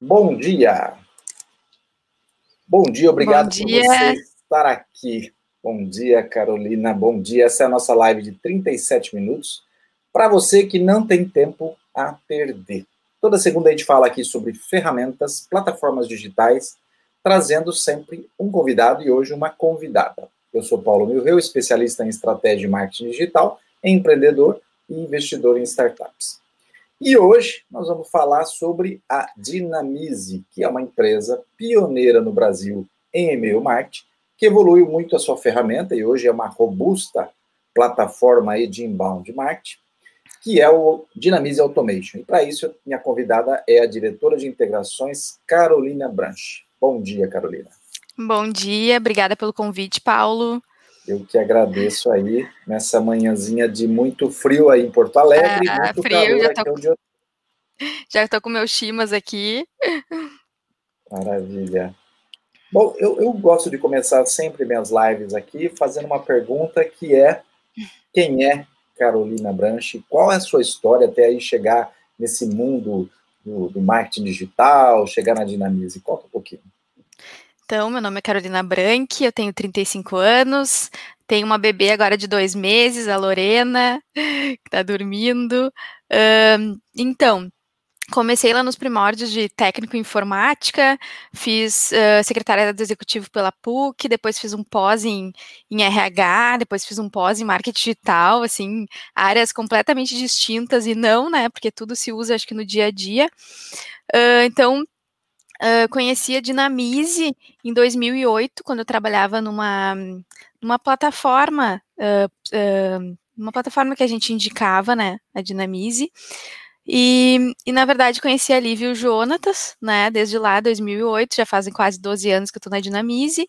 Bom dia. Bom dia, obrigado Bom dia. por você estar aqui. Bom dia, Carolina. Bom dia. Essa é a nossa live de 37 minutos para você que não tem tempo a perder. Toda segunda a gente fala aqui sobre ferramentas, plataformas digitais, trazendo sempre um convidado e hoje uma convidada. Eu sou Paulo Milreu, especialista em estratégia e marketing digital, empreendedor e investidor em startups. E hoje nós vamos falar sobre a Dinamize, que é uma empresa pioneira no Brasil em e-mail marketing, que evoluiu muito a sua ferramenta e hoje é uma robusta plataforma de inbound marketing, que é o Dinamize Automation. E para isso, minha convidada é a diretora de integrações, Carolina Branche. Bom dia, Carolina. Bom dia, obrigada pelo convite, Paulo. Eu que agradeço aí nessa manhãzinha de muito frio aí em Porto Alegre, ah, muito frio, calor já tô, aqui onde eu... Já estou com meus chimas aqui. Maravilha. Bom, eu, eu gosto de começar sempre minhas lives aqui fazendo uma pergunta que é quem é Carolina Branche? Qual é a sua história até aí chegar nesse mundo do, do marketing digital, chegar na Dinamize? Conta um pouquinho. Então, meu nome é Carolina Branque, eu tenho 35 anos, tenho uma bebê agora de dois meses, a Lorena, que está dormindo. Um, então, comecei lá nos primórdios de técnico em informática, fiz uh, secretária do executivo pela PUC, depois fiz um pós em, em, RH, depois fiz um pós em marketing digital, assim, áreas completamente distintas e não, né, porque tudo se usa, acho que no dia a dia. Uh, então, Uh, conheci a Dinamize em 2008, quando eu trabalhava numa, numa plataforma, uh, uh, uma plataforma que a gente indicava, né, a Dinamize. E, e, na verdade conheci a Lívia e o Jonatas, né, desde lá, 2008, já fazem quase 12 anos que eu estou na Dinamize,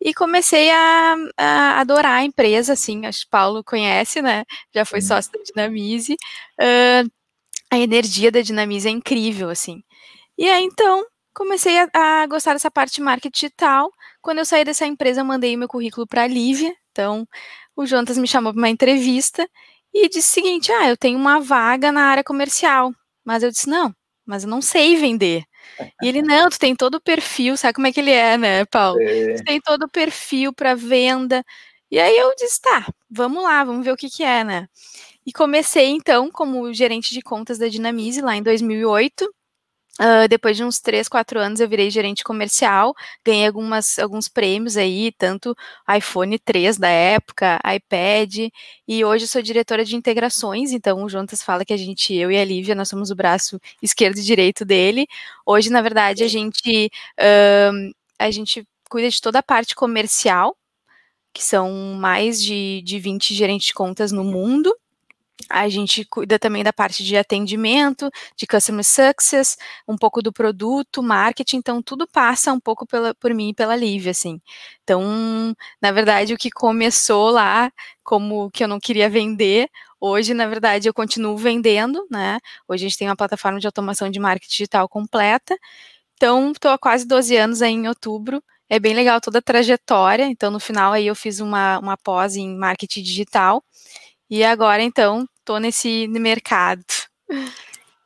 e comecei a, a, adorar a empresa, assim, acho que Paulo conhece, né, já foi sócio da Dinamize, a energia da Dinamize é incrível, assim. E aí, então, comecei a, a, gostar dessa parte de marketing digital. Quando eu saí dessa empresa, eu mandei meu currículo para a Lívia. Então, o Jonas me chamou para uma entrevista e disse o seguinte: Ah, eu tenho uma vaga na área comercial. Mas eu disse: Não, mas eu não sei vender. E ele, não, tu tem todo o perfil, sabe como é que ele é, né, Paulo? É. Tu tem todo o perfil para venda. E aí eu disse, tá, vamos lá, vamos ver o que que é, né? E comecei, então, como gerente de contas da Dinamize, lá em 2008, Uh, depois de uns 3, 4 anos eu virei gerente comercial, ganhei algumas, alguns prêmios aí, tanto iPhone 3 da época, iPad, e hoje sou diretora de integrações, então o Juntas fala que a gente, eu e a Lívia, nós somos o braço esquerdo e direito dele. Hoje, na verdade, a gente, uh, a gente cuida de toda a parte comercial, que são mais de, de 20 gerentes de contas no mundo, a gente cuida também da parte de atendimento, de customer success, um pouco do produto, marketing, então tudo passa um pouco pela, por mim e pela Lívia, assim. Então, na verdade, o que começou lá como que eu não queria vender, hoje, na verdade, eu continuo vendendo, né? Hoje a gente tem uma plataforma de automação de marketing digital completa. Então, estou há quase 12 anos aí em outubro. É bem legal toda a trajetória. Então, no final aí eu fiz uma, uma pós em marketing digital. E agora, então, tô nesse mercado.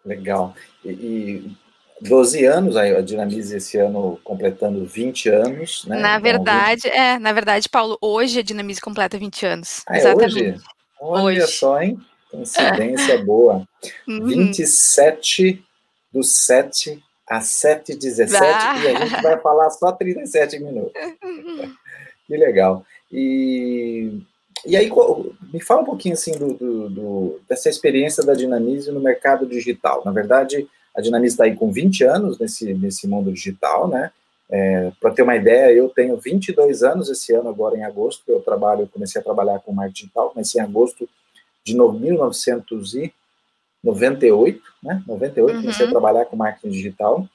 Legal. E, e 12 anos, a Dinamize esse ano completando 20 anos, né? Na então, verdade, é, na verdade, Paulo, hoje a Dinamize completa 20 anos. Ah, é exatamente. Hoje? Olha hoje. só, hein? Coincidência boa. Uhum. 27 do 7 a 7h17 ah. e a gente vai falar só 37 minutos. que legal. E e aí, me fala um pouquinho assim do, do, do, dessa experiência da Dinamize no mercado digital. Na verdade, a Dinamize está aí com 20 anos nesse, nesse mundo digital, né? É, Para ter uma ideia, eu tenho 22 anos esse ano, agora em agosto, eu trabalho, comecei a trabalhar com marketing digital, comecei em agosto de 1998, né? 98, uhum. comecei a trabalhar com marketing digital.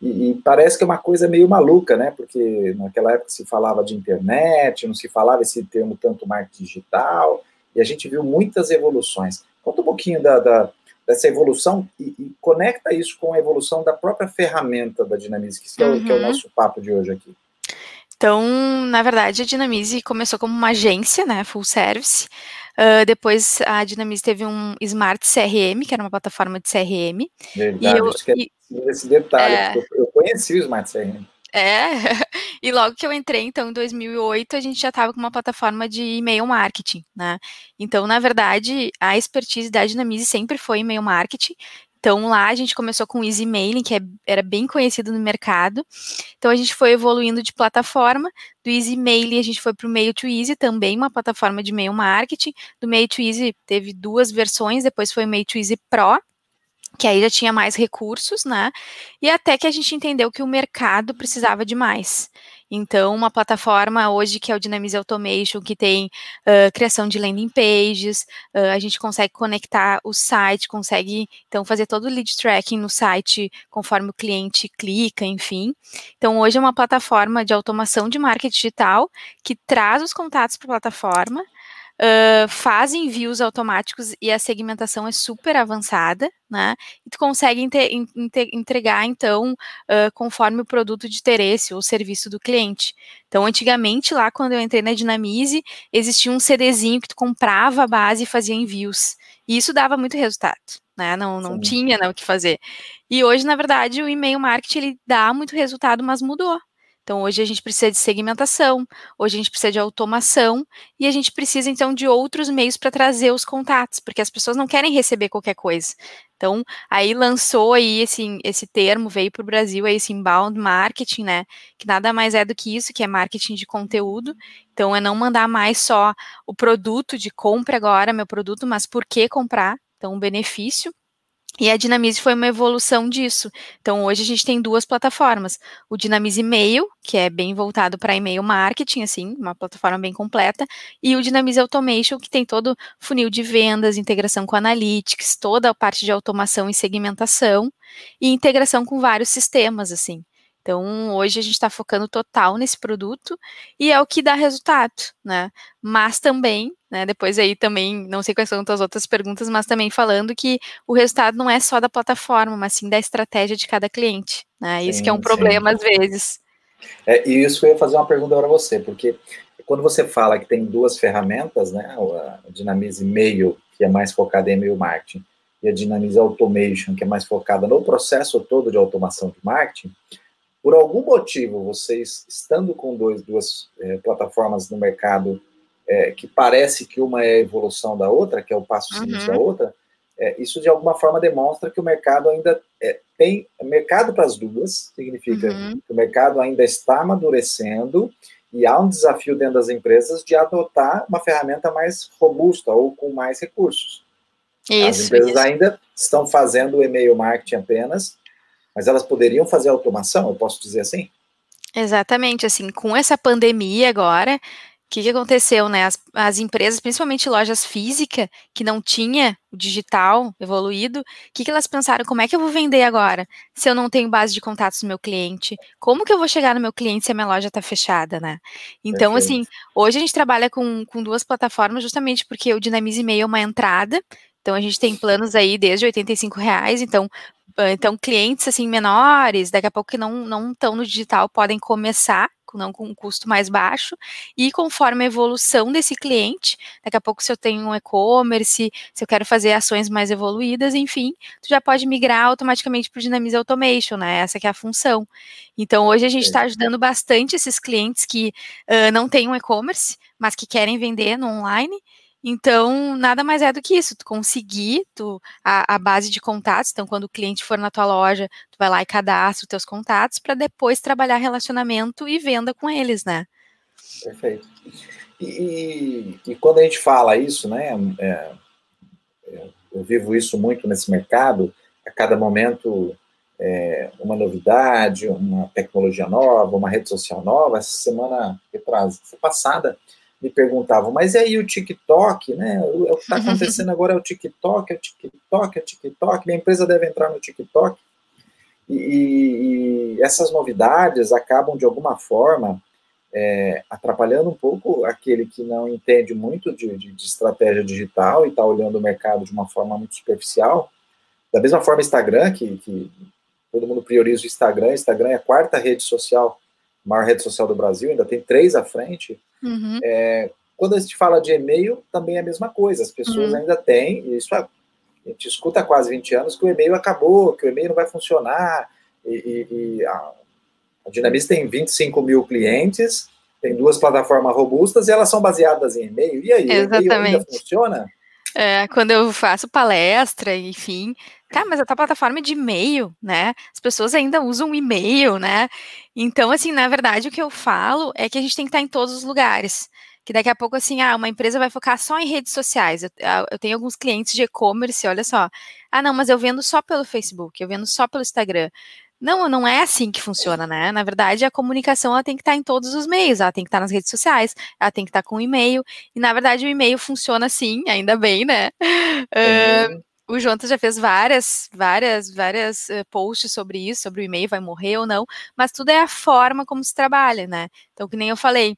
E, e, parece que é uma coisa meio maluca, né? Porque naquela época se falava de internet, não se falava esse termo tanto marketing digital, e a gente viu muitas evoluções. Conta um pouquinho da, da dessa evolução e, e, conecta isso com a evolução da própria ferramenta da Dinamize, que, é, uhum. que é o uhum. nosso papo de hoje aqui. Então, na verdade, a Dinamize começou como uma agência, né, full service, Uh, depois a Dinamize teve um Smart CRM, que era uma plataforma de CRM. Verdade, e eu, e, esse detalhe, é, eu conheci o Smart CRM. É, e logo que eu entrei, então, em 2008, a gente já estava com uma plataforma de e-mail marketing, né? Então, na verdade, a expertise da Dinamize sempre foi e-mail marketing, então lá a gente começou com o Easy Mailing, que é, era bem conhecido no mercado. Então a gente foi evoluindo de plataforma. Do Easy Mailing a gente foi para o Mail to Easy, também uma plataforma de e-mail marketing. Do Mail to Easy teve duas versões, depois foi o Mail to Easy Pro, que aí já tinha mais recursos, né? E até que a gente entendeu que o mercado precisava de mais. Então, uma plataforma hoje que é o Dynamics Automation, que tem uh, criação de landing pages, uh, a gente consegue conectar o site, consegue então fazer todo o lead tracking no site conforme o cliente clica, enfim. Então, hoje é uma plataforma de automação de marketing digital que traz os contatos para a plataforma, uh, faz envios automáticos e a segmentação é super avançada, né? E tu consegue entregar, então, uh, conforme o produto de interesse ou serviço do cliente. Então, antigamente, lá quando eu entrei na Dinamize, existia um CDzinho que tu comprava a base e fazia envios. E isso dava muito resultado, né? Não, não tinha né, o que fazer. E hoje, na verdade, o e-mail marketing ele dá muito resultado, mas mudou. Então, hoje a gente precisa de segmentação, hoje a gente precisa de automação e a gente precisa, então, de outros meios para trazer os contatos, porque as pessoas não querem receber qualquer coisa. Então, aí lançou aí esse, esse termo, veio para o Brasil, aí esse inbound marketing, né, que nada mais é do que isso, que é marketing de conteúdo. Então, é não mandar mais só o produto de compra agora, meu produto, mas por que comprar? Então, o benefício e a Dinamize foi uma evolução disso. Então, hoje a gente tem duas plataformas. O Dinamize Mail, que é bem voltado para e-mail marketing, assim, uma plataforma bem completa, e o Dinamize Automation, que tem todo funil de vendas, integração com Analytics, toda a parte de automação e segmentação, e integração com vários sistemas, assim. Então, hoje a gente está focando total nesse produto e é o que dá resultado, né? Mas também, né, depois aí também, não sei quais são as outras perguntas, mas também falando que o resultado não é só da plataforma, mas sim da estratégia de cada cliente, né? Sim, isso que é um problema sim. às vezes. É, e isso eu ia fazer uma pergunta para você, porque quando você fala que tem duas ferramentas, né, a Dinamize Mail, que é mais focada em e-mail marketing, e a Dinamize Automation, que é mais focada no processo todo de automação de marketing, por algum motivo, vocês estando com dois, duas é, plataformas no mercado é, que parece que uma é a evolução da outra, que é o passo seguinte uhum. da outra, é, isso de alguma forma demonstra que o mercado ainda tem mercado para as duas, significa uhum. que o mercado ainda está amadurecendo e há um desafio dentro das empresas de adotar uma ferramenta mais robusta ou com mais recursos. Isso, as empresas isso. ainda estão fazendo o e-mail marketing apenas mas elas poderiam fazer automação, eu posso dizer assim? Exatamente, assim, com essa pandemia agora, o que, que, aconteceu, né? As, as, empresas, principalmente lojas físicas, que não tinha o digital evoluído, o que, que elas pensaram? Como é que eu vou vender agora se eu não tenho base de contatos do meu cliente? Como que eu vou chegar no meu cliente se a minha loja está fechada, né? Então, Perfeito. assim, hoje a gente trabalha com, com duas plataformas justamente porque o Dynamize Email é uma entrada, então a gente tem planos aí desde R$ reais, então então, clientes assim menores, daqui a pouco que não não estão no digital, podem começar não com um custo mais baixo, e conforme a evolução desse cliente, daqui a pouco se eu tenho um e-commerce, se eu quero fazer ações mais evoluídas, enfim, tu já pode migrar automaticamente para o Dynamics Automation, né? Essa que é a função. Então, hoje a gente está ajudando bastante esses clientes que uh, não têm um e-commerce, mas que querem vender no online, então, nada mais é do que isso, tu conseguir tu, a, a, base de contatos, então quando o cliente for na tua loja, tu vai lá e cadastra os teus contatos para depois trabalhar relacionamento e venda com eles, né? Perfeito. E, e, e quando a gente fala isso, né, é, é, eu vivo isso muito nesse mercado, a cada momento é, uma novidade, uma tecnologia nova, uma rede social nova. Essa semana passada, me perguntavam, mas e aí o TikTok, né? O, o que está acontecendo agora é o TikTok, é o TikTok, é o TikTok, minha empresa deve entrar no TikTok. E, e essas novidades acabam, de alguma forma, é, atrapalhando um pouco aquele que não entende muito de, de, de estratégia digital e está olhando o mercado de uma forma muito superficial. Da mesma forma, Instagram, que, que todo mundo prioriza o Instagram, Instagram é a quarta rede social maior rede social do Brasil, ainda tem três à frente. Uhum. É, quando a gente fala de e-mail, também é a mesma coisa. As pessoas uhum. ainda têm, isso a gente escuta há quase 20 anos que o e-mail acabou, que o e-mail não vai funcionar. E, e, e a, a Dinamis tem 25 mil clientes, tem duas plataformas robustas e elas são baseadas em e-mail. E aí, Exatamente. o e-mail ainda funciona? É, quando eu faço palestra, enfim, Tá, mas a tua plataforma é de e-mail, né? As pessoas ainda usam e-mail, né? Então, assim, na verdade, o que eu falo é que a gente tem que estar em todos os lugares. Que daqui a pouco, assim, ah, uma empresa vai focar só em redes sociais. Eu, ah, eu tenho alguns clientes de e-commerce, olha só. Ah, não, mas eu vendo só pelo Facebook, eu vendo só pelo Instagram. Não, não é assim que funciona, né? Na verdade, a comunicação ela tem que estar em todos os meios, ela tem que estar nas redes sociais, ela tem que estar com o e-mail, e na verdade o e-mail funciona assim, ainda bem, né? Uh, o Jontas já fez várias, várias, várias uh, posts sobre isso, sobre o e-mail vai morrer ou não, mas tudo é a forma como se trabalha, né? Então, que nem eu falei,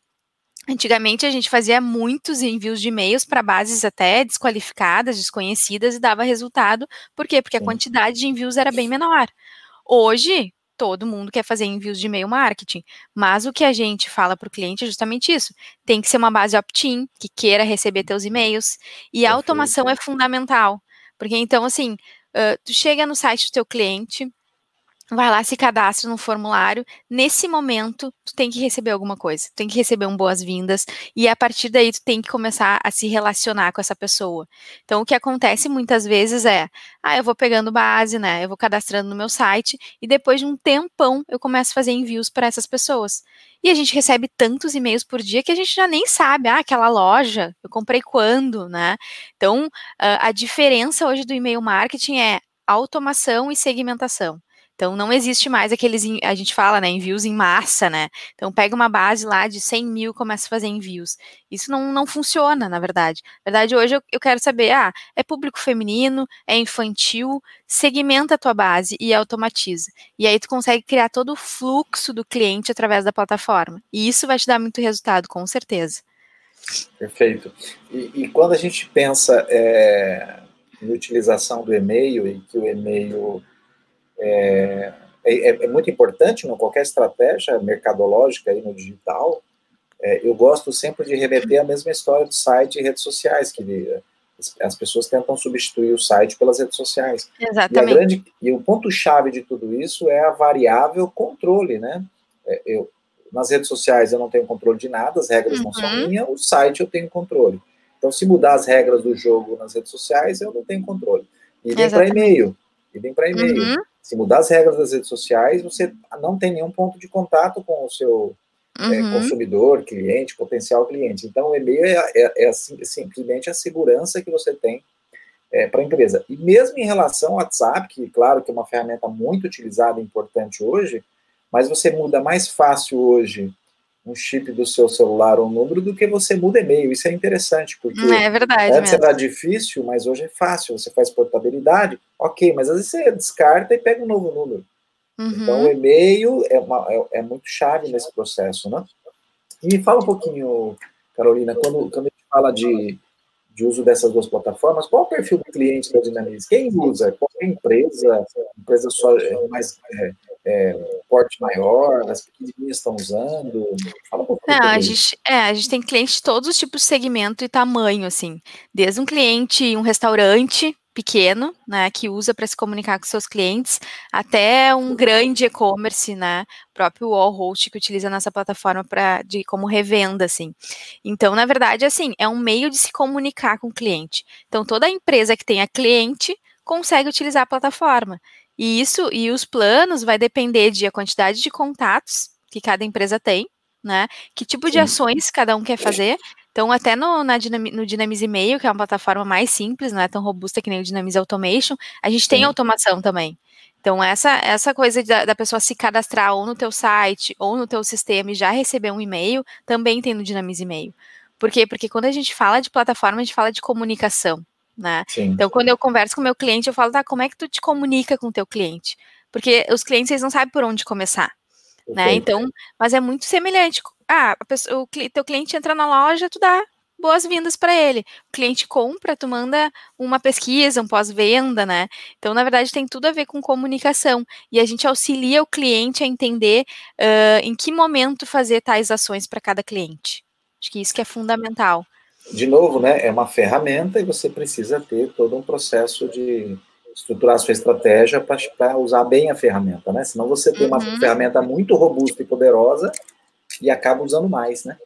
Antigamente a gente fazia muitos envios de e-mails para bases até desqualificadas, desconhecidas e dava resultado. Por quê? Porque a quantidade de envios era bem menor. Hoje, todo mundo quer fazer envios de e-mail marketing, mas o que a gente fala para o cliente é justamente isso. Tem que ser uma base opt-in, que queira receber teus e-mails, e a automação é fundamental. Porque então, assim, uh, tu chega no site do teu cliente, vai lá, se cadastra no formulário. Nesse momento, tu tem que receber alguma coisa, tu tem que receber um boas-vindas, e a partir daí tu tem que começar a se relacionar com essa pessoa. Então, o que acontece muitas vezes é, ah, eu vou pegando base, né? Eu vou cadastrando no meu site, e depois de um tempão eu começo a fazer envios para essas pessoas. E a gente recebe tantos e-mails por dia que a gente já nem sabe, ah, aquela loja, eu comprei quando, né? Então, a diferença hoje do e-mail marketing é automação e segmentação. Então, não existe mais aqueles, a gente fala, né, envios em massa, né? Então, pega uma base lá de 100 mil e começa a fazer envios. Isso não, não funciona, na verdade. Na verdade, hoje eu, eu quero saber, ah, é público feminino, é infantil, segmenta a tua base e automatiza. E aí tu consegue criar todo o fluxo do cliente através da plataforma. E isso vai te dar muito resultado, com certeza. Perfeito. E, e quando a gente pensa é, em utilização do e-mail e que o e-mail é, é, é, muito importante em qualquer estratégia mercadológica aí no digital. É, eu gosto sempre de remeter a mesma história do site e redes sociais, que as pessoas tentam substituir o site pelas redes sociais. Exatamente. E, grande, e o ponto-chave de tudo isso é a variável controle, né? É, eu, nas redes sociais eu não tenho controle de nada, as regras uhum. não são uhum. minhas, o site eu tenho controle. Então, se mudar as regras do jogo nas redes sociais, eu não tenho controle. E vem para e-mail. E vem para e-mail. Uhum. Se mudar as regras das redes sociais, você não tem nenhum ponto de contato com o seu é, uhum. é, consumidor, cliente, potencial cliente. Então, o e-mail é, é, é assim, simplesmente a segurança que você tem é, para a empresa. E mesmo em relação ao WhatsApp, que, claro, que é uma ferramenta muito utilizada e importante hoje, mas você muda mais fácil hoje um chip do seu celular ou um número do que você muda e-mail. Isso é interessante, porque é verdade antes mesmo. era difícil, mas hoje é fácil. Você faz portabilidade, ok, mas às vezes você descarta e pega um novo número. Uhum. Então, o e-mail é, uma, é, é, muito chave nesse processo, né? E me fala um pouquinho, Carolina, quando, quando a gente fala de, de uso dessas duas plataformas, qual é o perfil do cliente da Dynamics? Quem usa? Qualquer empresa? Empresa só é, mais... É, é, porte maior, as pequenininhas estão usando? Fala um pouco. Não, a gente, é, a gente tem clientes de todos os tipos de segmento e tamanho, assim. Desde um cliente, um restaurante pequeno, né, que usa para se comunicar com seus clientes, até um grande e-commerce, né, próprio Wallhost que utiliza nossa plataforma para de como revenda, assim. Então, na verdade, assim, é um meio de se comunicar com o cliente. Então, toda empresa que tenha cliente consegue utilizar a plataforma. E isso e os planos vai depender de a quantidade de contatos que cada empresa tem, né? Que tipo de ações cada um quer fazer. Então, até no, na no Dynamics Email, que é uma plataforma mais simples, não é tão robusta que nem o Dynamics Automation, a gente tem Sim. automação também. Então, essa, essa coisa da, da, pessoa se cadastrar ou no teu site ou no teu sistema e já receber um e-mail, também tem no Dynamics Email. Por quê? Porque quando a gente fala de plataforma, a gente fala de comunicação né? Sim. Então, quando eu converso com o meu cliente, eu falo, tá, como é que tu te comunica com o teu cliente? Porque os clientes, eles não sabem por onde começar, né? Então, mas é muito semelhante. Ah, pessoa, o teu cliente entra na loja, tu dá boas-vindas para ele. O cliente compra, tu manda uma pesquisa, um pós-venda, né? Então, na verdade, tem tudo a ver com comunicação. E a gente auxilia o cliente a entender uh, em que momento fazer tais ações para cada cliente. Acho que isso que é fundamental. De novo, né, é uma ferramenta e você precisa ter todo um processo de estruturar a sua estratégia para usar bem a ferramenta, né? Senão você tem uma uhum. ferramenta muito robusta e poderosa e acaba usando mais, né?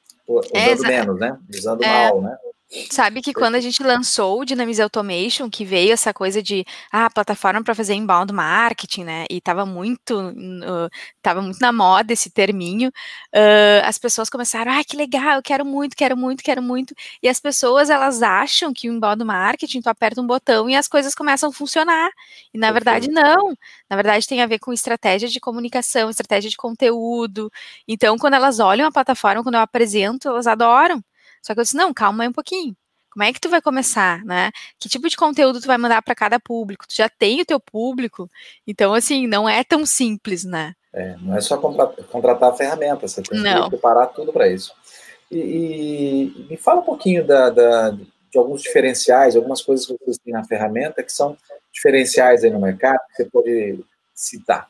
É, usando é, menos, né? Usando é, mal, né? Sabe que quando a gente lançou o Dynamics Automation, que veio essa coisa de ah, plataforma para fazer inbound marketing, né? E estava muito, uh, tava muito na moda esse terminho. Uh, as pessoas começaram, ah, que legal, eu quero muito, quero muito, quero muito. E as pessoas elas acham que o inbound marketing, tu aperta um botão e as coisas começam a funcionar. E na verdade não. Na verdade tem a ver com estratégia de comunicação, estratégia de conteúdo. Então quando elas olham a plataforma, quando eu apresento, elas adoram. Só que eu disse, não, calma aí um pouquinho. Como é que tu vai começar, né? Que tipo de conteúdo tu vai mandar para cada público? Tu já tem o teu público, então assim, não é tão simples, né? É, não é só contratar a ferramenta, você tem não. que preparar tudo para isso. E, e, me fala um pouquinho da, da, de alguns diferenciais, algumas coisas que vocês têm na ferramenta que são diferenciais aí no mercado, que você pode citar.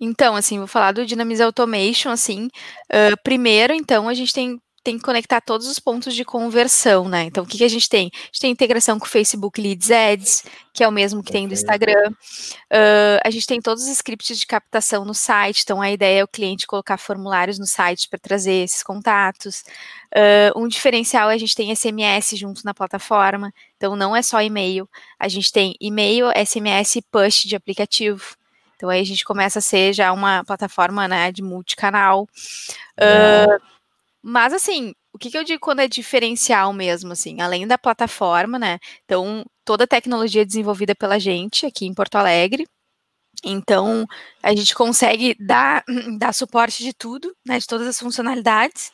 Então, assim, vou falar do Dynamics Automation, assim, uh, primeiro, então, a gente tem tem que conectar todos os pontos de conversão, né? Então, o que, que a gente tem? A gente tem integração com o Facebook Leads Ads, que é o mesmo que tem do Instagram. Uh, a gente tem todos os scripts de captação no site, então a ideia é o cliente colocar formulários no site para trazer esses contatos. Uh, um diferencial é a gente tem SMS junto na plataforma, então não é só e-mail, a gente tem e-mail, SMS e push de aplicativo. Então aí a gente começa a ser já uma plataforma né, de multicanal. Uh, mas, assim, o que, que, eu digo quando é diferencial mesmo, assim, além da plataforma, né? Então, toda a tecnologia é desenvolvida pela gente aqui em Porto Alegre. Então, a gente consegue dar, dar suporte de tudo, né? De todas as funcionalidades.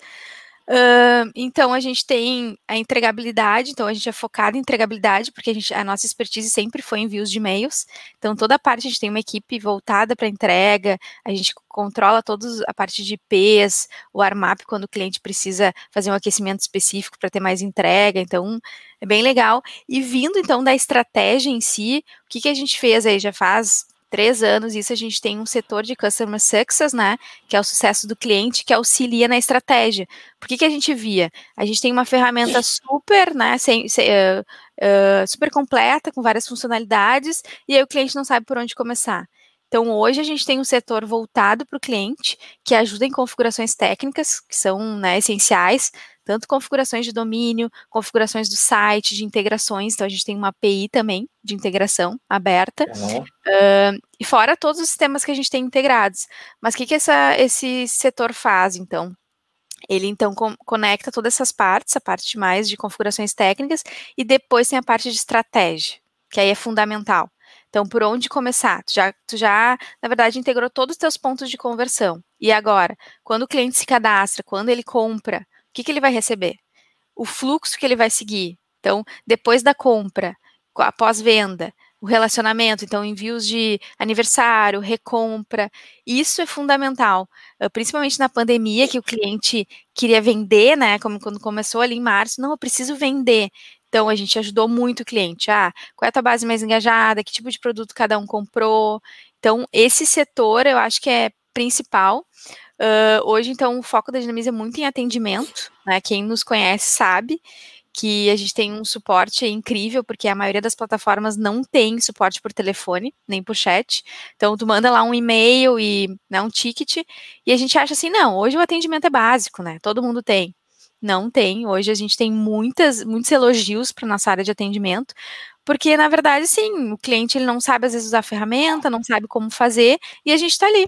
Então, a gente tem a entregabilidade, então a gente é focado em entregabilidade, porque a, gente, a nossa expertise sempre foi envios de e-mails. Então, toda a parte a gente tem uma equipe voltada para entrega, a gente controla toda a parte de IPs, o ARMAP, quando o cliente precisa fazer um aquecimento específico para ter mais entrega. Então, é bem legal. E vindo, então, da estratégia em si, o que, que a gente fez aí? Já faz três anos, isso a gente tem um setor de Customer Success, né, que é o sucesso do cliente, que auxilia na estratégia. Por que, que a gente via? A gente tem uma ferramenta super, né, sem, sem, uh, uh, super completa, com várias funcionalidades, e aí o cliente não sabe por onde começar. Então, hoje a gente tem um setor voltado para o cliente, que ajuda em configurações técnicas, que são né, essenciais, tanto configurações de domínio, configurações do site, de integrações. Então, a gente tem uma API também de integração aberta. Uhum. Uh, e fora todos os sistemas que a gente tem integrados. Mas o que, que essa, esse setor faz, então? Ele então com, conecta todas essas partes, a parte mais de configurações técnicas, e depois tem a parte de estratégia, que aí é fundamental. Então, por onde começar? Tu já, tu já, na verdade, integrou todos os teus pontos de conversão. E agora, quando o cliente se cadastra, quando ele compra, o que, que ele vai receber? O fluxo que ele vai seguir. Então, depois da compra, após venda, o relacionamento, então envios de aniversário, recompra, isso é fundamental, principalmente na pandemia que o cliente queria vender, né, como quando começou ali em março, não, eu preciso vender, então, a gente ajudou muito o cliente. Ah, qual é a tua base mais engajada? Que tipo de produto cada um comprou? Então, esse setor eu acho que é principal. Uh, hoje, então, o foco da Dinamiza é muito em atendimento. Né? Quem nos conhece sabe que a gente tem um suporte incrível, porque a maioria das plataformas não tem suporte por telefone, nem por chat. Então, tu manda lá um e-mail e né, um ticket, e a gente acha assim, não, hoje o atendimento é básico, né? Todo mundo tem. Não tem. Hoje a gente tem muitas, muitos elogios para nossa área de atendimento, porque na verdade, sim, o cliente ele não sabe às vezes usar a ferramenta, não sabe como fazer, e a gente está ali.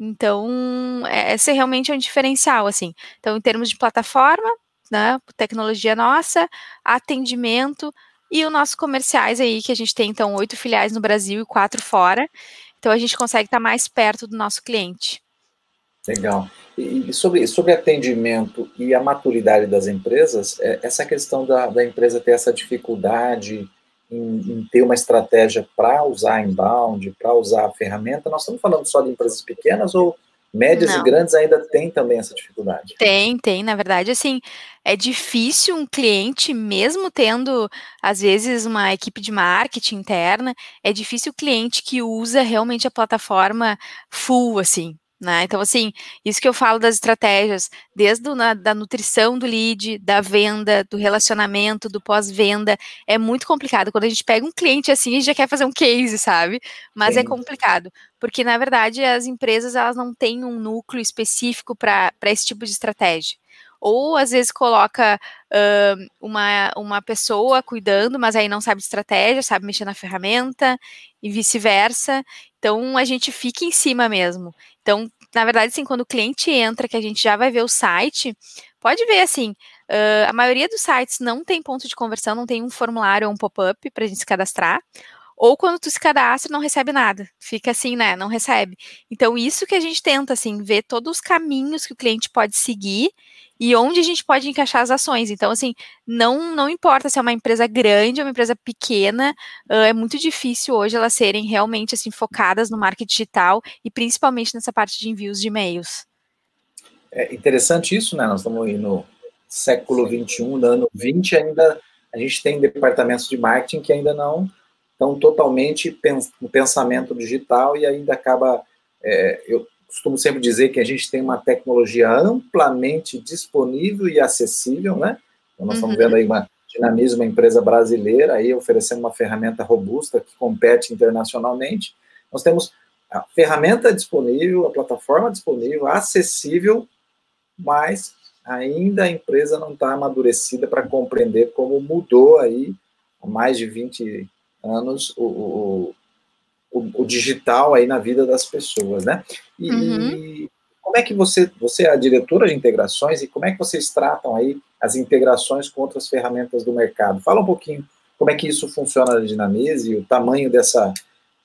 Então, é, esse realmente é um diferencial, assim. Então, em termos de plataforma, né, tecnologia nossa, atendimento e os nossos comerciais aí, que a gente tem, então, oito filiais no Brasil e quatro fora. Então, a gente consegue estar mais perto do nosso cliente. Legal. E sobre, sobre atendimento e a maturidade das empresas, é, essa questão da, da empresa ter essa dificuldade em, em ter uma estratégia para usar inbound, para usar a ferramenta, nós estamos falando só de empresas pequenas ou médias Não. e grandes ainda tem também essa dificuldade? Tem, tem. Na verdade, assim, é difícil um cliente, mesmo tendo, às vezes, uma equipe de marketing interna, é difícil o cliente que usa realmente a plataforma full, assim, Né? Então, assim, isso que eu falo das estratégias, desde a da nutrição do lead, da venda, do relacionamento, do pós-venda, é muito complicado. Quando a gente pega um cliente assim, a gente já quer fazer um case, sabe? Mas é Sim. é complicado, porque, na verdade, as empresas elas não têm um núcleo específico para esse tipo de estratégia ou às vezes coloca uh, uma, uma pessoa cuidando, mas aí não sabe de estratégia, sabe mexer na ferramenta e vice-versa. Então a gente fica em cima mesmo. Então, na verdade, assim, quando o cliente entra, que a gente já vai ver o site, pode ver assim. Uh, a maioria dos sites não tem ponto de conversão, não tem um formulário ou um pop-up para a gente se cadastrar ou quando tu se cadastra não recebe nada, fica assim, né, não recebe. Então isso que a gente tenta assim, ver todos os caminhos que o cliente pode seguir e onde a gente pode encaixar as ações. Então assim, não não importa se é uma empresa grande ou uma empresa pequena, é muito difícil hoje elas serem realmente assim focadas no marketing digital e principalmente nessa parte de envios de e-mails. É interessante isso, né? Nós estamos aí no século 21, no ano 20 ainda a gente tem departamentos de marketing que ainda não estão totalmente no pensamento digital e ainda acaba. É, eu costumo sempre dizer que a gente tem uma tecnologia amplamente disponível e acessível, né? Então, nós uhum. estamos vendo aí uma dinamismo, uma empresa brasileira aí oferecendo uma ferramenta robusta que compete internacionalmente. Nós temos a ferramenta disponível, a plataforma disponível, acessível, mas ainda a empresa não está amadurecida para compreender como mudou aí há mais de 20 anos o, o, o, digital aí na vida das pessoas, né? E, uhum. como é que você, você é a diretora de integrações e como é que vocês tratam aí as integrações com outras ferramentas do mercado? Fala um pouquinho como é que isso funciona na Dinamize e o tamanho dessa,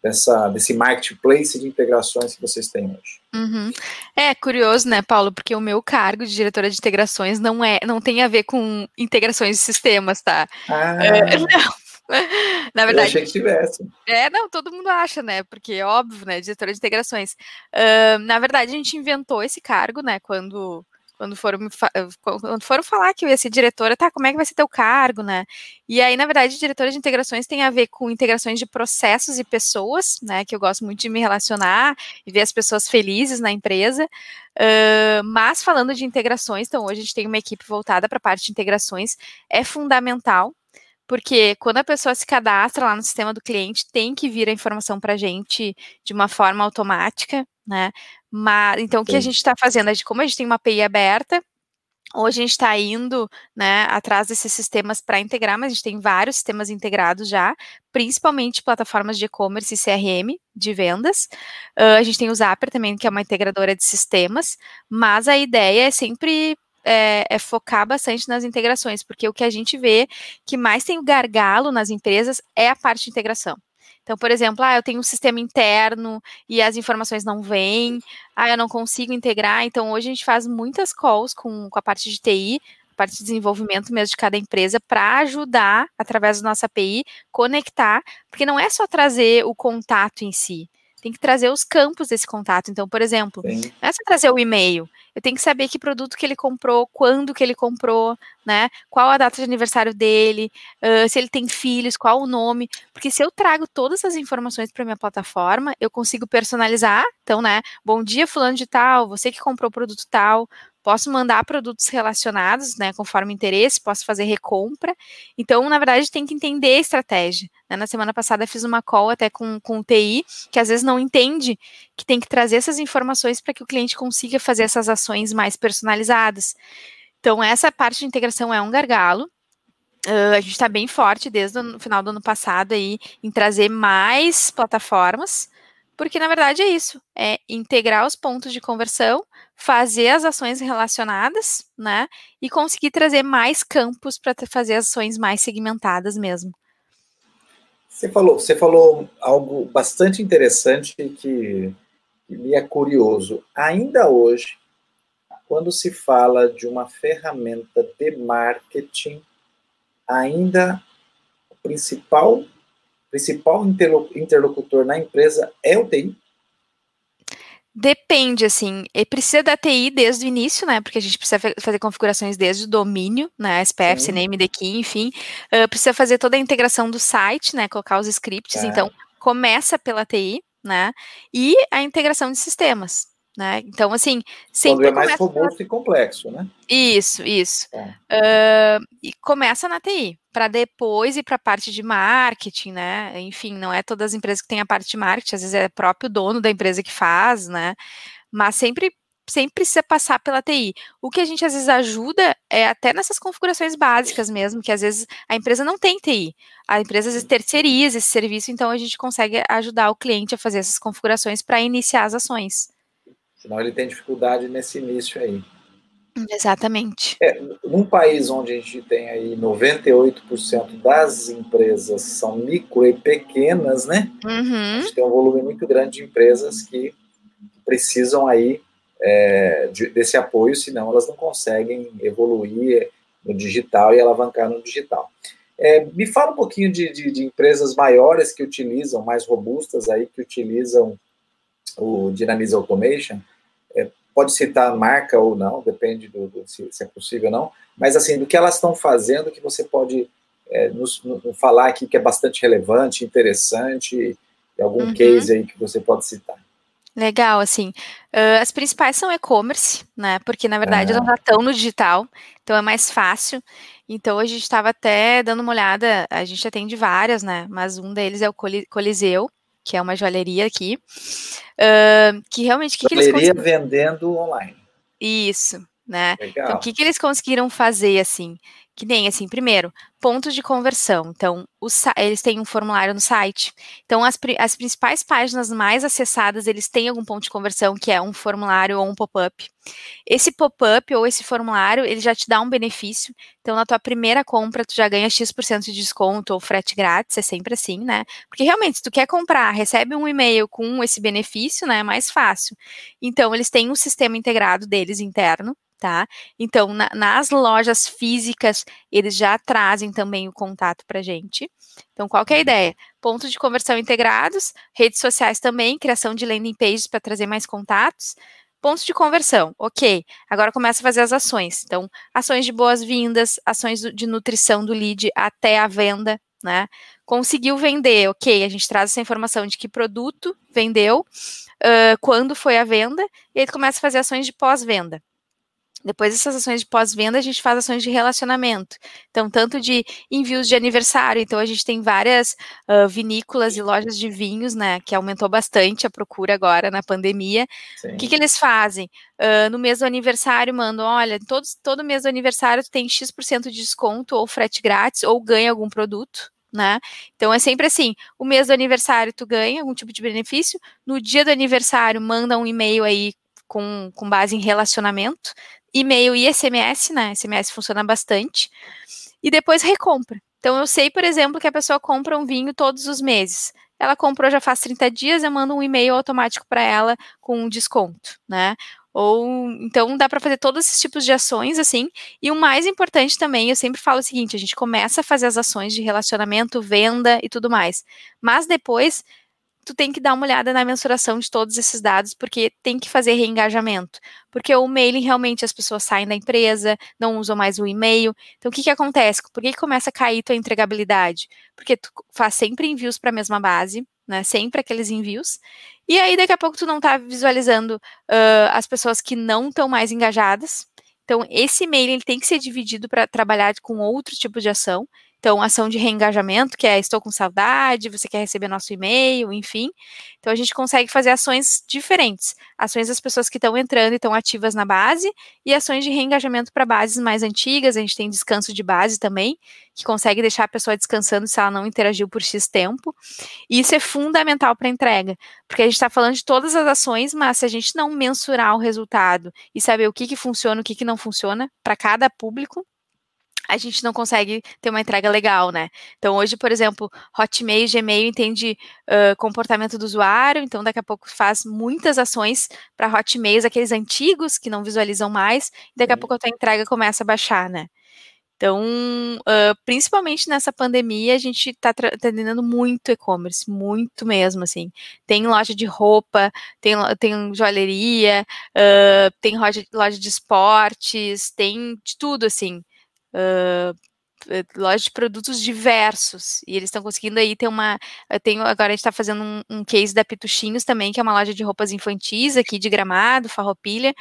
dessa, desse marketplace de integrações que vocês têm hoje. Uhum. É curioso, né, Paulo, porque o meu cargo de diretora de integrações não é, não tem a ver com integrações de sistemas, tá? Ah. É, não, Na verdade. Eu achei que tivesse. É, não, todo mundo acha, né? Porque é óbvio, né? Diretora de integrações. Uh, na verdade, a gente inventou esse cargo, né? Quando quando foram, quando foram falar que eu ia ser diretora, tá, como é que vai ser teu cargo, né? E aí, na verdade, diretora de integrações tem a ver com integrações de processos e pessoas, né, que eu gosto muito de me relacionar e ver as pessoas felizes na empresa. Uh, mas falando de integrações, então hoje a gente tem uma equipe voltada para a parte de integrações, é fundamental porque quando a pessoa se cadastra lá no sistema do cliente, tem que vir a informação para a gente de uma forma automática, né? Mas, então, o que a gente está fazendo? Como a gente tem uma API aberta, Hoje a gente está indo né, atrás desses sistemas para integrar, mas a gente tem vários sistemas integrados já, principalmente plataformas de e-commerce e CRM de vendas. Uh, a gente tem o Zapper também, que é uma integradora de sistemas, mas a ideia é sempre é, é, focar bastante nas integrações, porque o que a gente vê que mais tem o gargalo nas empresas é a parte de integração. Então, por exemplo, ah, eu tenho um sistema interno e as informações não vêm, ah, eu não consigo integrar. Então, hoje a gente faz muitas calls com, com a parte de TI, a parte de desenvolvimento mesmo de cada empresa, para ajudar, através da nossa API, conectar, porque não é só trazer o contato em si, tem que trazer os campos desse contato. Então, por exemplo, Sim. não é só trazer o e-mail. Eu tenho que saber que produto que ele comprou, quando que ele comprou, né? Qual a data de aniversário dele, uh, se ele tem filhos, qual o nome. Porque se eu trago todas as informações para minha plataforma, eu consigo personalizar. Então, né? Bom dia, fulano de tal, você que comprou o produto tal, posso mandar produtos relacionados, né, conforme interesse, posso fazer recompra. Então, na verdade, tem que entender a estratégia. Né? Na semana passada, fiz uma call até com, com o TI, que às vezes não entende que tem que trazer essas informações para que o cliente consiga fazer essas ações mais personalizadas. Então, essa parte de integração é um gargalo. Uh, a gente está bem forte desde o final do ano passado aí em trazer mais plataformas, porque na verdade é isso, é integrar os pontos de conversão fazer as ações relacionadas, né? E conseguir trazer mais campos para fazer ações mais segmentadas mesmo. Você falou, você falou algo bastante interessante que, que me é curioso. Ainda hoje, quando se fala de uma ferramenta de marketing, ainda o principal principal interlocutor na empresa é o TI. Depende, assim, precisa da TI desde o início, né? Porque a gente precisa fazer configurações desde o domínio, né? SPF, Sim. CNAME, DKey, enfim. Uh, precisa fazer toda a integração do site, né? Colocar os scripts. É. Então, começa pela TI, né? E a integração de sistemas. Né? Então, assim, sempre. Quando é mais robusto na... e complexo, né? Isso, isso. É. Uh, e começa na TI, para depois ir para a parte de marketing, né? Enfim, não é todas as empresas que têm a parte de marketing, às vezes é o próprio dono da empresa que faz, né? Mas sempre sempre precisa passar pela TI. O que a gente às vezes ajuda é até nessas configurações básicas mesmo, que às vezes a empresa não tem TI. A empresa às vezes terceiriza esse serviço, então a gente consegue ajudar o cliente a fazer essas configurações para iniciar as ações. Senão ele tem dificuldade nesse início aí. Exatamente. É, num país onde a gente tem aí 98% das empresas são micro e pequenas, né? Uhum. A gente tem um volume muito grande de empresas que precisam aí é, de, desse apoio, senão elas não conseguem evoluir no digital e alavancar no digital. É, me fala um pouquinho de, de, de, empresas maiores que utilizam, mais robustas aí, que utilizam o Dynamics Automation. É, pode citar marca ou não, depende do, do se, se, é possível ou não, mas assim, do que elas estão fazendo que você pode é, nos, nos, falar aqui que é bastante relevante, interessante, algum uhum. case aí que você pode citar. Legal, assim, uh, as principais são e-commerce, né, porque na verdade elas já estão no digital, então é mais fácil. Então a gente estava até dando uma olhada, a gente atende várias, né, mas um deles é o Coliseu, que é uma joalheria aqui, uh, que realmente... Que joalheria que vendendo online. Isso, né, Legal. então o que, que eles conseguiram fazer, assim, que nem assim, primeiro, pontos de conversão. Então, os, eles têm um formulário no site. Então, as, as principais páginas mais acessadas, eles têm algum ponto de conversão, que é um formulário ou um pop-up. Esse pop-up ou esse formulário, ele já te dá um benefício. Então, na tua primeira compra, tu já ganha X% de desconto ou frete grátis, é sempre assim, né? Porque realmente, se tu quer comprar, recebe um e-mail com esse benefício, né? É mais fácil. Então, eles têm um sistema integrado deles interno, tá? Então, na, nas lojas físicas, eles já trazem também o contato para gente. Então, qual é a uhum. ideia? Pontos de conversão integrados, redes sociais também, criação de landing pages para trazer mais contatos. Pontos de conversão, ok. Agora começa a fazer as ações. Então, ações de boas-vindas, ações de nutrição do lead até a venda, né? Conseguiu vender, ok. A gente traz essa informação de que produto vendeu, uh, quando foi a venda, e aí começa a fazer ações de pós-venda. Depois dessas ações de pós-venda, a gente faz ações de relacionamento. Então, tanto de envios de aniversário. Então, a gente tem várias uh, vinícolas e lojas de vinhos, né? Que aumentou bastante a procura agora na pandemia. Sim. O que, que eles fazem? Uh, no mês do aniversário, mandam: olha, todos, todo mês do aniversário tu tem X% de desconto, ou frete grátis, ou ganha algum produto. Né? Então é sempre assim: o mês do aniversário tu ganha algum tipo de benefício, no dia do aniversário manda um e-mail aí com, com base em relacionamento, e-mail e SMS, né? SMS funciona bastante. E depois recompra. Então eu sei, por exemplo, que a pessoa compra um vinho todos os meses. Ela comprou já faz 30 dias, eu mando um e-mail automático para ela com um desconto, né? Ou então dá para fazer todos esses tipos de ações assim. E o mais importante também, eu sempre falo o seguinte: a gente começa a fazer as ações de relacionamento, venda e tudo mais. Mas depois tu tem que dar uma olhada na mensuração de todos esses dados, porque tem que fazer reengajamento. Porque o mailing realmente as pessoas saem da empresa, não usam mais o e-mail. Então, o que, que acontece? Por que, que começa a cair tua entregabilidade? Porque tu faz sempre envios para a mesma base, né? Sempre aqueles envios. E aí, daqui a pouco, tu não está visualizando uh, as pessoas que não estão mais engajadas. Então, esse e-mail ele tem que ser dividido para trabalhar com outro tipo de ação. Então, ação de reengajamento, que é estou com saudade, você quer receber nosso e-mail, enfim. Então, a gente consegue fazer ações diferentes. Ações das pessoas que estão entrando e estão ativas na base, e ações de reengajamento para bases mais antigas. A gente tem descanso de base também, que consegue deixar a pessoa descansando se ela não interagiu por X tempo. E isso é fundamental para a entrega, porque a gente está falando de todas as ações, mas se a gente não mensurar o resultado e saber o que, que funciona, o que, que não funciona para cada público, a gente não consegue ter uma entrega legal, né? Então, hoje, por exemplo, Hotmail, Gmail entende uh, comportamento do usuário, então daqui a pouco faz muitas ações para Hotmails, aqueles antigos que não visualizam mais, e daqui a pouco a tua entrega começa a baixar, né? Então, uh, principalmente nessa pandemia, a gente está atendendo muito e-commerce, muito mesmo, assim. Tem loja de roupa, tem, tem joalheria, uh, tem loja, loja de esportes, tem de tudo, assim. Uh, eh, loja de produtos diversos. E eles estão conseguindo aí ter uma. Eu tenho, agora a gente está fazendo um, um, case da Pituchinhos também, que é uma loja de roupas infantis aqui de gramado, farroupilha,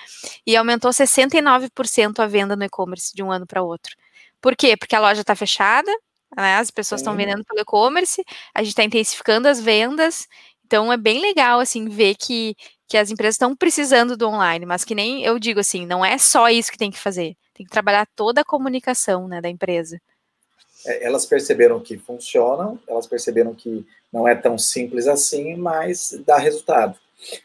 e aumentou 69% a venda no e-commerce de um ano para outro. Por quê? Porque a loja está fechada, né? As pessoas estão vendendo pelo e-commerce, a gente está intensificando as vendas. Então é bem legal assim ver que, que as empresas estão precisando do online, mas que nem eu digo assim, não é só isso que tem que fazer. Tem que trabalhar toda a comunicação né, da empresa. É, elas perceberam que funcionam, elas perceberam que não é tão simples assim, mas dá resultado.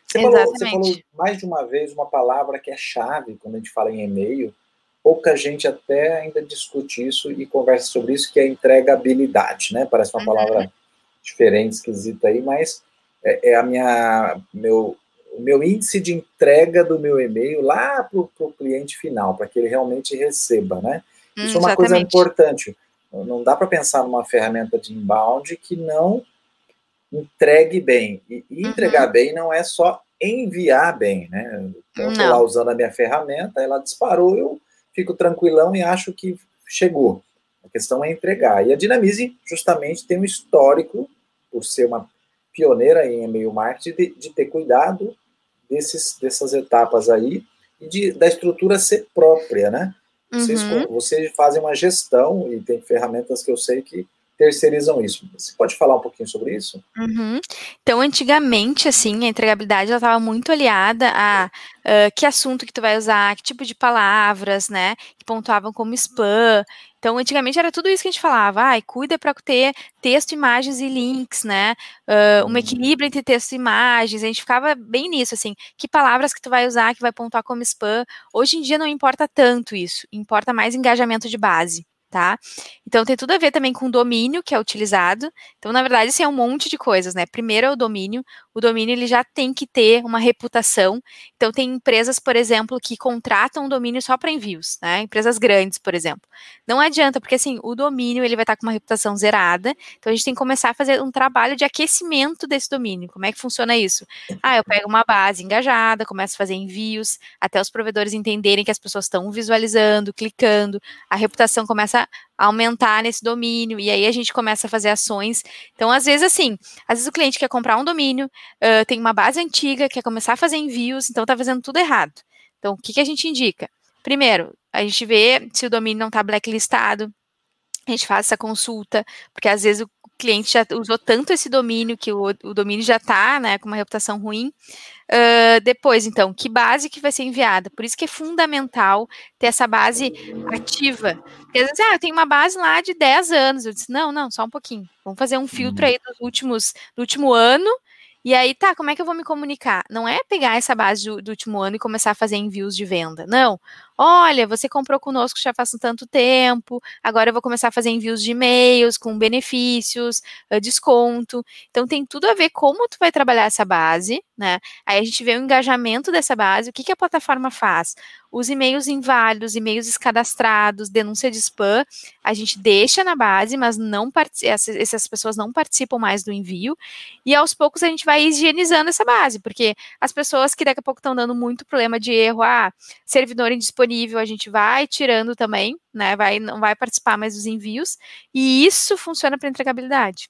Você falou, você falou, mais de uma vez uma palavra que é chave quando a gente fala em e-mail, pouca gente até ainda discute isso e conversa sobre isso, que é entregabilidade, né? Parece uma uhum. palavra diferente, esquisita aí, mas é, é, a minha, meu, o meu índice de entrega do meu e-mail lá para o cliente final, para que ele realmente receba, né? Hum, isso é uma exatamente. coisa importante. Não dá para pensar numa ferramenta de inbound que não entregue bem. E, e entregar uhum. bem não é só enviar bem, né? Então, eu estou lá usando a minha ferramenta, ela disparou, eu fico tranquilão e acho que chegou. A questão é entregar. E a Dinamize justamente tem um histórico, por ser uma pioneira em e-mail marketing, de, de ter cuidado desses, dessas etapas aí e de, da estrutura ser própria, né? Vocês, uhum. vocês fazem uma gestão e tem ferramentas que eu sei que terceirizam isso. Você pode falar um pouquinho sobre isso? Uhum. Então, antigamente, assim, a entregabilidade ela estava muito aliada a uh, que assunto que tu vai usar, que tipo de palavras, né, que pontuavam como spam. Então, antigamente era tudo isso que a gente falava, ai, cuida para ter texto, imagens e links, né, uh, um uhum. equilíbrio entre texto e imagens, a gente ficava bem nisso, assim, que palavras que tu vai usar que vai pontuar como spam. Hoje em dia não importa tanto isso, importa mais engajamento de base tá? Então tem tudo a ver também com o domínio que é utilizado. Então, na verdade, assim, é um monte de coisas, né? Primeiro é o domínio. O domínio ele já tem que ter uma reputação. Então, tem empresas, por exemplo, que contratam o domínio só para envios, né? Empresas grandes, por exemplo. Não adianta, porque assim, o domínio ele vai estar tá com uma reputação zerada. Então, a gente tem que começar a fazer um trabalho de aquecimento desse domínio. Como é que funciona isso? Ah, eu pego uma base engajada, começo a fazer envios, até os provedores entenderem que as pessoas estão visualizando, clicando, a reputação começa aumentar nesse domínio, e aí a gente começa a fazer ações. Então, às vezes, assim, às vezes o cliente quer comprar um domínio, uh, tem uma base antiga, quer começar a fazer envios, então está fazendo tudo errado. Então, o que, que a gente indica? Primeiro, a gente vê se o domínio não está blacklistado, a gente faz essa consulta, porque às vezes o cliente já usou tanto esse domínio que o, o domínio já está né, com uma reputação ruim. Uh, depois, então, que base que vai ser enviada? Por isso que é fundamental ter essa base ativa. Porque às vezes, ah, eu tenho uma base lá de 10 anos. Eu disse, não, não, só um pouquinho. Vamos fazer um filtro uhum. aí dos últimos, do último ano e aí, tá, como é que eu vou me comunicar? Não é pegar essa base do, do, último ano e começar a fazer envios de venda. Não. Olha, você comprou conosco já faz um tanto tempo, agora eu vou começar a fazer envios de e-mails com benefícios, desconto. Então, tem tudo a ver como tu vai trabalhar essa base, né? Aí a gente vê o engajamento dessa base, o que, que a plataforma faz? Os e-mails inválidos, e-mails descadastrados, denúncia de spam, a gente deixa na base, mas não essas pessoas não participam mais do envio. E aos poucos a gente vai higienizando essa base, porque as pessoas que daqui a pouco estão dando muito problema de erro, ah, servidor indisponível, a gente vai tirando também, né? Vai, não vai participar mais dos envios, e isso funciona para entregabilidade.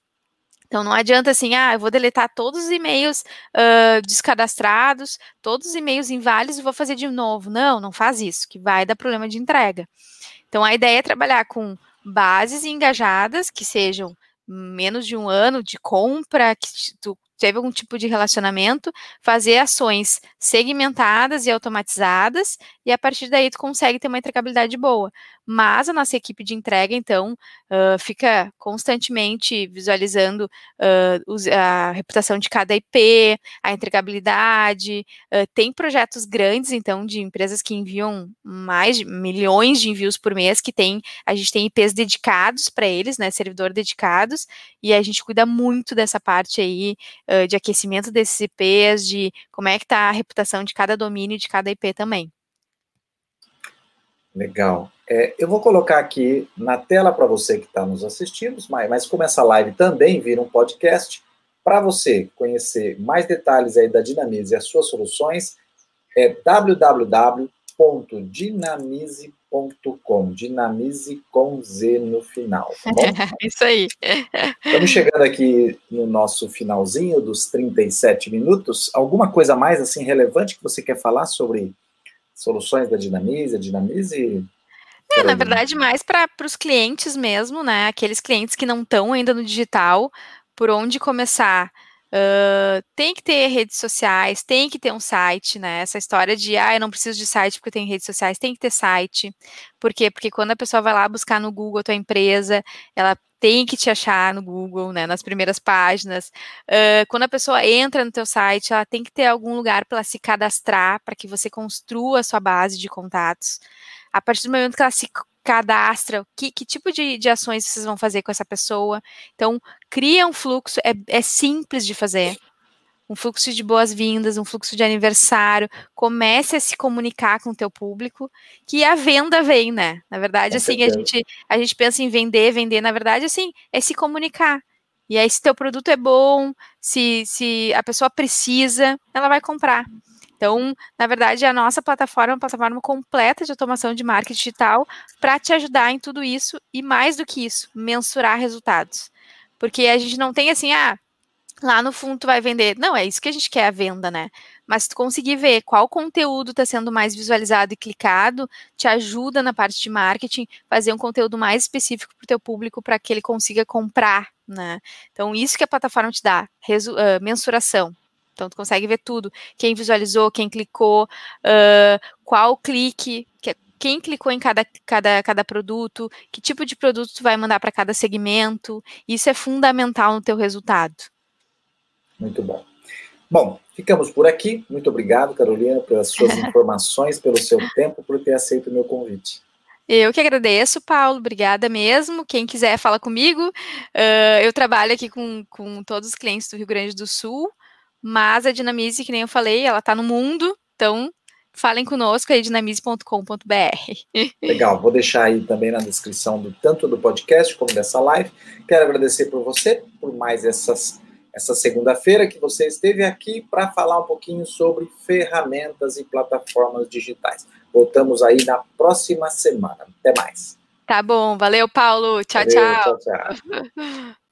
Então não adianta assim, ah, eu vou deletar todos os e-mails uh, descadastrados, todos os e-mails inválidos e vou fazer de novo. Não, não faz isso, que vai dar problema de entrega. Então a ideia é trabalhar com bases engajadas que sejam menos de um ano de compra, que tu teve algum tipo de relacionamento, fazer ações segmentadas e automatizadas, e a partir daí tu consegue ter uma entregabilidade boa. Mas a nossa equipe de entrega, então, uh, fica constantemente visualizando uh, a reputação de cada IP, a entregabilidade. Uh, tem projetos grandes, então, de empresas que enviam mais de milhões de envios por mês, que tem, a gente tem IPs dedicados para eles, né, servidor dedicados, e a gente cuida muito dessa parte aí de aquecimento desses IPs, de como é que está a reputação de cada domínio, de cada IP também. Legal. É, eu vou colocar aqui na tela para você que está nos assistindo, mas, mas como essa live também vira um podcast, para você conhecer mais detalhes aí da Dinamize e as suas soluções, é www.dinamize.com.br. dinamize.com. Dinamize com Z no final. Tá Isso aí. Estamos chegando aqui no nosso finalzinho dos 37 minutos. Alguma coisa mais assim relevante que você quer falar sobre soluções da Dinamize? A Dinamize é, na verdade, mais para os clientes mesmo, né? Aqueles clientes que não estão ainda no digital, por onde começar? Uh, tem que ter redes sociais, tem que ter um site, né? Essa história de, ah, eu não preciso de site porque eu tenho redes sociais, tem que ter site. Por quê? Porque quando a pessoa vai lá buscar no Google a tua empresa, ela tem que te achar no Google, né, nas primeiras páginas. Uh, quando a pessoa entra no teu site, ela tem que ter algum lugar para se cadastrar, para que você construa a sua base de contatos. A partir do momento que ela se cadastra, que, que tipo de, de ações vocês vão fazer com essa pessoa. Então, cria um fluxo, é, é simples de fazer. Um fluxo de boas-vindas, um fluxo de aniversário, comece a se comunicar com o teu público, que a venda vem, né? Na verdade, assim, a gente, a gente pensa em vender, vender, na verdade, assim, é se comunicar. E aí, se teu produto é bom, se, se a pessoa precisa, ela vai comprar. Então, na verdade, a nossa plataforma é uma plataforma completa de automação de marketing digital para te ajudar em tudo isso e mais do que isso, mensurar resultados. Porque a gente não tem assim, ah, lá no fundo tu vai vender. Não, é isso que a gente quer a venda, né? Mas tu conseguir ver qual conteúdo está sendo mais visualizado e clicado, te ajuda na parte de marketing, fazer um conteúdo mais específico para o teu público para que ele consiga comprar, né? Então, isso que a plataforma te dá, uh, mensuração. Então, tu consegue ver tudo. Quem visualizou, quem clicou, uh, qual clique, que, quem clicou em cada, cada, cada produto, que tipo de produto tu vai mandar para cada segmento. Isso é fundamental no teu resultado. Muito bom. Bom, ficamos por aqui. Muito obrigado, Carolina, pelas suas informações, pelo seu tempo, por ter aceito o meu convite. Eu que agradeço, Paulo. Obrigada mesmo. Quem quiser, fala comigo. Uh, eu trabalho aqui com, com todos os clientes do Rio Grande do Sul. Mas a Dinamize, que nem eu falei, ela está no mundo, então falem conosco aí, dinamize.com.br. Legal, vou deixar aí também na descrição do tanto do podcast como dessa live. Quero agradecer por você, por mais essas, essa segunda-feira que você esteve aqui para falar um pouquinho sobre ferramentas e plataformas digitais. Voltamos aí na próxima semana. Até mais. Tá bom, valeu, Paulo. Tchau, valeu, tchau. tchau, tchau.